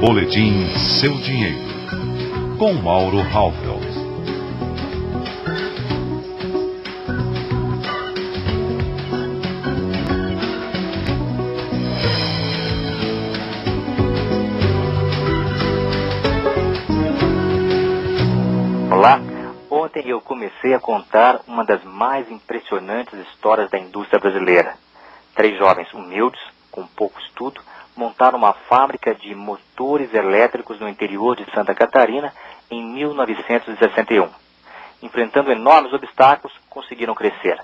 Boletim Seu Dinheiro, com Mauro Halfeld. Olá, ontem eu comecei a contar uma das mais impressionantes histórias da indústria brasileira. Três jovens humildes, com pouco estudo, montaram uma fábrica de motores elétricos no interior de Santa Catarina em 1961. Enfrentando enormes obstáculos, conseguiram crescer.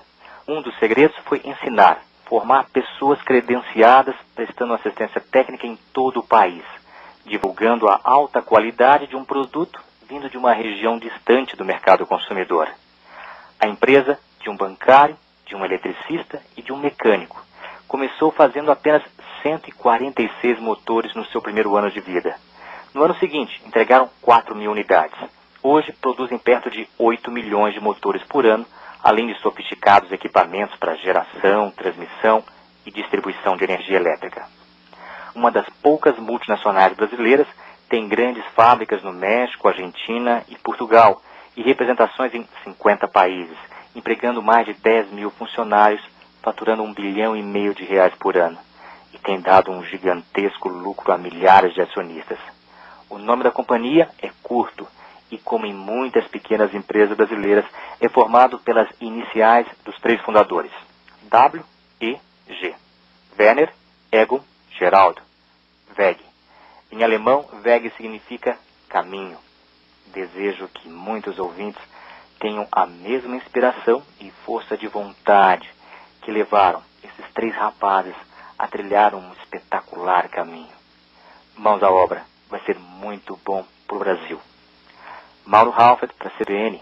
Um dos segredos foi ensinar, formar pessoas credenciadas prestando assistência técnica em todo o país, divulgando a alta qualidade de um produto vindo de uma região distante do mercado consumidor. A empresa de um bancário, de um eletricista e de um mecânico começou fazendo apenas 146 motores no seu primeiro ano de vida. No ano seguinte, entregaram 4 mil unidades. Hoje, produzem perto de 8 milhões de motores por ano, além de sofisticados equipamentos para geração, transmissão e distribuição de energia elétrica. Uma das poucas multinacionais brasileiras tem grandes fábricas no México, Argentina e Portugal e representações em 50 países, empregando mais de 10 mil funcionários faturando um bilhão e meio de reais por ano e tem dado um gigantesco lucro a milhares de acionistas. O nome da companhia é curto e, como em muitas pequenas empresas brasileiras, é formado pelas iniciais dos três fundadores: W, E, G. Werner, Egon, Geraldo. WEG. Em alemão, WEG significa caminho. Desejo que muitos ouvintes tenham a mesma inspiração e força de vontade que levaram esses três rapazes a trilhar um espetacular caminho. Mãos à obra, vai ser muito bom para o Brasil. Mauro Halford para a CBN,